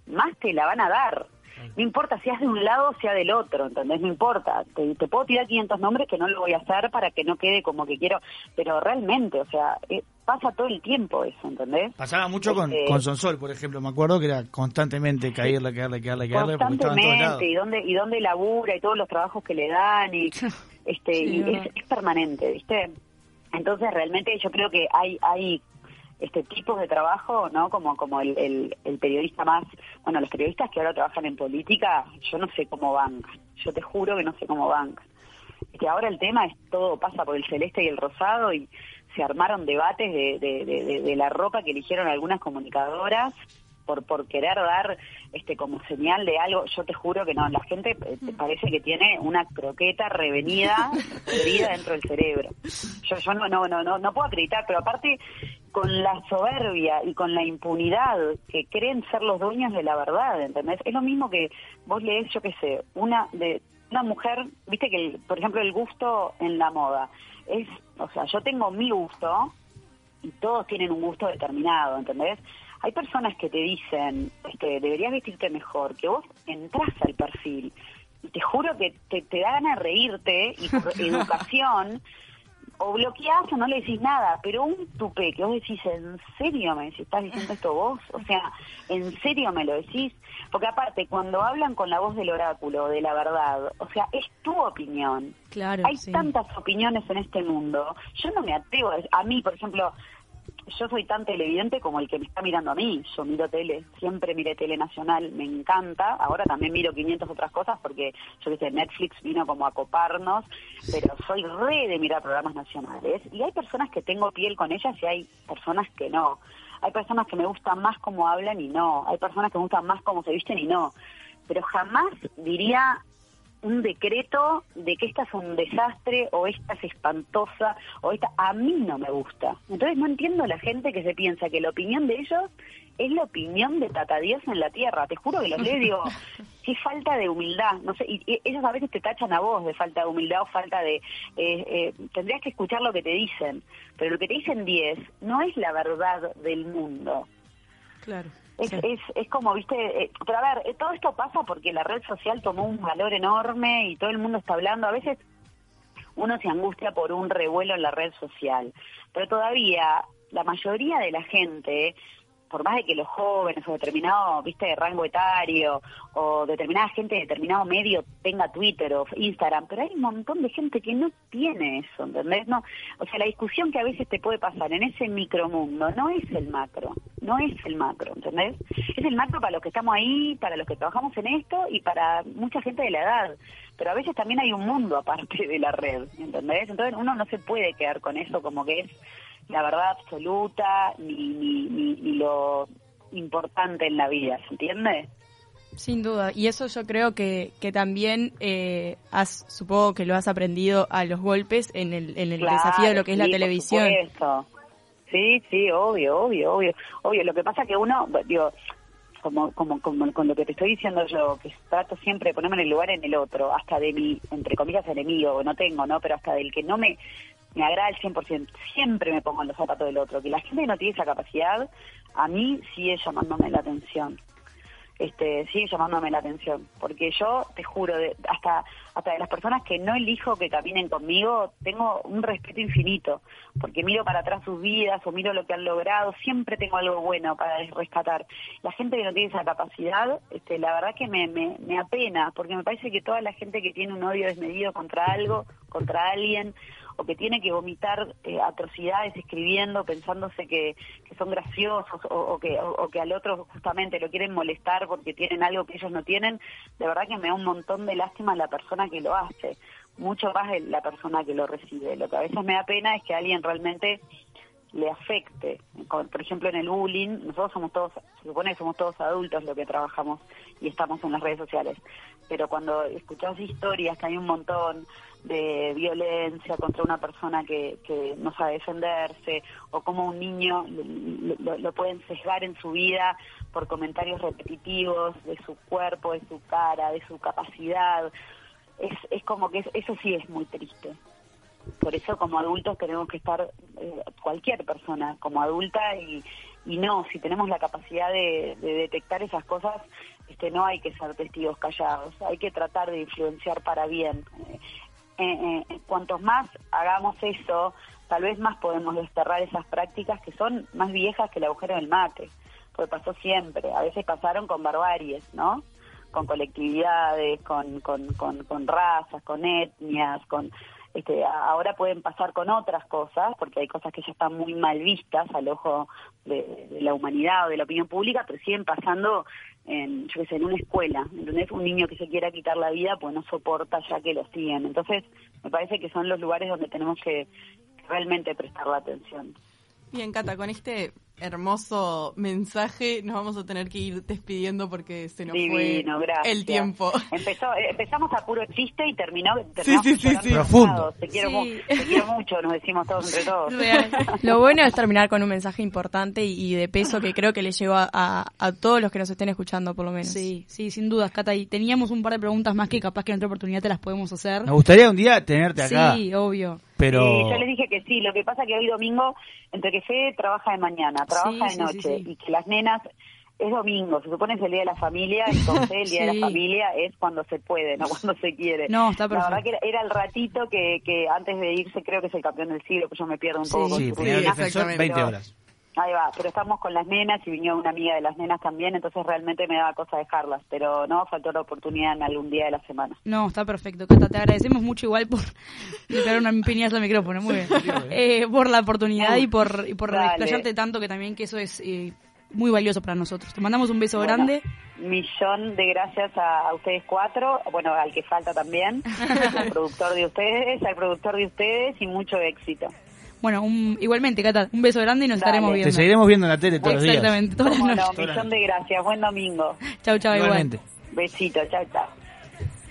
más te la van a dar. No importa si es de un lado o sea del otro, ¿entendés? No importa. Te, te puedo tirar 500 nombres que no lo voy a hacer para que no quede como que quiero, pero realmente, o sea, eh, pasa todo el tiempo eso, ¿entendés? Pasaba mucho con, Este- con Sonsol, por ejemplo, me acuerdo que era constantemente caerle, caerle, caerle, caerle. Constantemente, y dónde, y dónde labura y todos los trabajos que le dan, y este Sí, y es, es permanente, ¿viste? Entonces realmente yo creo que hay hay este tipos de trabajo, ¿no? Como como el, el, el periodista más, bueno, los periodistas que ahora trabajan en política, yo no sé cómo van, yo te juro que no sé cómo van. Que ahora el tema es todo pasa por el celeste y el rosado y se armaron debates de, de, de- de- de la ropa que eligieron algunas comunicadoras por por querer dar este como señal de algo yo te juro que no la gente eh, te parece que tiene una croqueta revenida herida dentro del cerebro yo yo no no no no no puedo acreditar pero aparte con la soberbia y con la impunidad que creen ser los dueños de la verdad ¿entendés? es lo mismo que vos lees yo qué sé una de una mujer viste que el- por ejemplo el gusto en la moda es o sea yo tengo mi gusto y todos tienen un gusto determinado, ¿entendés? Hay personas que te dicen, este, deberías vestirte mejor, que vos entras al perfil y te juro que te, te da ganas de reírte y por educación o bloqueás o no le decís nada, pero un tupé que vos decís, ¿en serio me decís, estás diciendo esto vos? O sea, ¿en serio me lo decís? Porque aparte, cuando hablan con la voz del oráculo, de la verdad, o sea, es tu opinión. Claro, Hay sí. tantas opiniones en este mundo. Yo no me atrevo a, a mí, por ejemplo, yo soy tan televidente como el que me está mirando a mí. Yo miro tele, siempre miré tele nacional, me encanta. Ahora también miro 500 otras cosas porque, yo qué sé, Netflix vino como a coparnos, pero soy re de mirar programas nacionales. Y hay personas que tengo piel con ellas y hay personas que no. Hay personas que me gustan más cómo hablan y no. Hay personas que me gustan más cómo se visten y no. Pero jamás diría un decreto de que esta es un desastre o esta es espantosa o esta a mí no me gusta. Entonces no entiendo a la gente que se piensa que la opinión de ellos es la opinión de Tata Dios en la tierra. Te juro que los leo digo, qué falta de humildad. No sé, y, y ellos a veces te tachan a vos de falta de humildad o falta de... eh, eh, tendrías que escuchar lo que te dicen, pero lo que te dicen 10 no es la verdad del mundo. Claro. Es, Sí. es, es como, viste, eh, pero a ver, eh, todo esto pasa porque la red social tomó un valor enorme y todo el mundo está hablando. A veces uno se angustia por un revuelo en la red social, pero todavía la mayoría de la gente, por más de que los jóvenes o determinado, viste, rango etario o determinada gente de determinado medio tenga Twitter o Instagram, pero hay un montón de gente que no tiene eso, ¿entendés? No, o sea, la discusión que a veces te puede pasar en ese micromundo no es el macro, no es el macro, ¿entendés? Es el macro para los que estamos ahí, para los que trabajamos en esto y para mucha gente de la edad. Pero a veces también hay un mundo aparte de la red, ¿entendés? Entonces uno no se puede quedar con eso como que es la verdad absoluta ni, ni, ni, ni lo importante en la vida, ¿se entiende? Sin duda, y eso yo creo que, que también eh, has, supongo que lo has aprendido a los golpes en el, en el Claro, desafío de lo que es la sí, por televisión. supuesto. Sí, sí, obvio, obvio, obvio. Obvio, lo que pasa que uno, digo, como, como, como con lo que te estoy diciendo yo, que trato siempre de ponerme en el lugar en el otro, hasta de mi, entre comillas, enemigo, no tengo, ¿no? Pero hasta del que no me, me agrada al 100%, siempre me pongo en los zapatos del otro. Que la gente que no tiene esa capacidad, a mí sigue llamándome la atención. Este, sigue llamándome la atención, porque yo te juro, de, hasta hasta de las personas que no elijo que caminen conmigo, tengo un respeto infinito, porque miro para atrás sus vidas o miro lo que han logrado, siempre tengo algo bueno para rescatar. La gente que no tiene esa capacidad, este, la verdad que me, me, me apena, porque me parece que toda la gente que tiene un odio desmedido contra algo, contra alguien, o que tiene que vomitar eh, atrocidades escribiendo, pensándose que, son graciosos o, que, o, o que al otro justamente lo quieren molestar porque tienen algo que ellos no tienen, de verdad que me da un montón de lástima la persona que lo hace, mucho más la persona que lo recibe. Lo que a veces me da pena es que alguien realmente le afecte. Por ejemplo, en el bullying, nosotros somos todos, se supone que somos todos adultos los que trabajamos y estamos en las redes sociales, pero cuando escuchamos historias, que hay un montón de violencia contra una persona que, que no sabe defenderse, o como un niño lo, lo- pueden sesgar en su vida por comentarios repetitivos de su cuerpo, de su cara, de su capacidad, es, es como que es- eso sí es muy triste. Por eso como adultos tenemos que estar, eh, cualquier persona como adulta y, no, si tenemos la capacidad de, de detectar esas cosas, este, no hay que ser testigos callados, hay que tratar de influenciar para bien. Eh, eh, eh, cuantos más hagamos eso, tal vez más podemos desterrar esas prácticas que son más viejas que el agujero del mate, porque pasó siempre, a veces pasaron con barbaries, ¿no? Con colectividades, con, con, con razas, con etnias, con este, ahora pueden pasar con otras cosas, porque hay cosas que ya están muy mal vistas al ojo de, de la humanidad o de la opinión pública, pero siguen pasando en, yo qué sé, en una escuela, ¿entendés? Un niño que se quiera quitar la vida, pues no soporta ya que lo siguen. Entonces, me parece que son los lugares donde tenemos que realmente prestar la atención. Bien, Cata, con este hermoso mensaje nos vamos a tener que ir despidiendo porque se nos Divino, fue gracias. el tiempo. Empezó, eh, empezamos a puro chiste y terminó, terminamos sí, sí. Profundo. Te quiero, Sí. mu- te quiero mucho, nos decimos todos entre todos. Lo bueno es terminar con un mensaje importante y, y de peso que creo que le llegó a, a- a todos los que nos estén escuchando, por lo menos. Sí, sí, sin dudas, Cata. Y teníamos un par de preguntas más que capaz que en otra oportunidad te las podemos hacer. Me gustaría un día tenerte acá, Sí, obvio. Pero Sí, yo les dije que sí, lo que pasa que hoy domingo, entre que Fede trabaja de mañana, trabaja Sí, de sí, sí, noche, sí. y que las nenas, es domingo, se supone es el día de la familia, y con Fede el día de la familia es cuando se puede, no cuando se quiere. No, está La verdad perfecto. que era, era el ratito que, que antes de irse creo que es el campeón del siglo, que yo me pierdo un Sí. poco con sí, su. Defensor, exactamente. 20 horas. Ahí va, pero estamos con las nenas y vino una amiga de las nenas también, entonces realmente me daba cosa dejarlas, pero no, faltó la oportunidad en algún día de la semana. No, está perfecto, Cata. Te agradecemos mucho igual por pegaron una piñazo al micrófono, muy bien. Eh, por la oportunidad y por, y por Dale. explayarte tanto que también que eso es eh, muy valioso para nosotros. Te mandamos un beso Bueno, grande. Millón de gracias a, a ustedes cuatro, bueno, al que falta también, al productor de ustedes, al productor de ustedes y mucho éxito. Bueno, un- igualmente, Cata, un beso grande y nos Dale. estaremos Te viendo. seguiremos viendo en la tele todos los días. Exactamente, todas las noches. millón de gracias, buen domingo. Chau, chau, igual. Igualmente. Besito, chao, chao.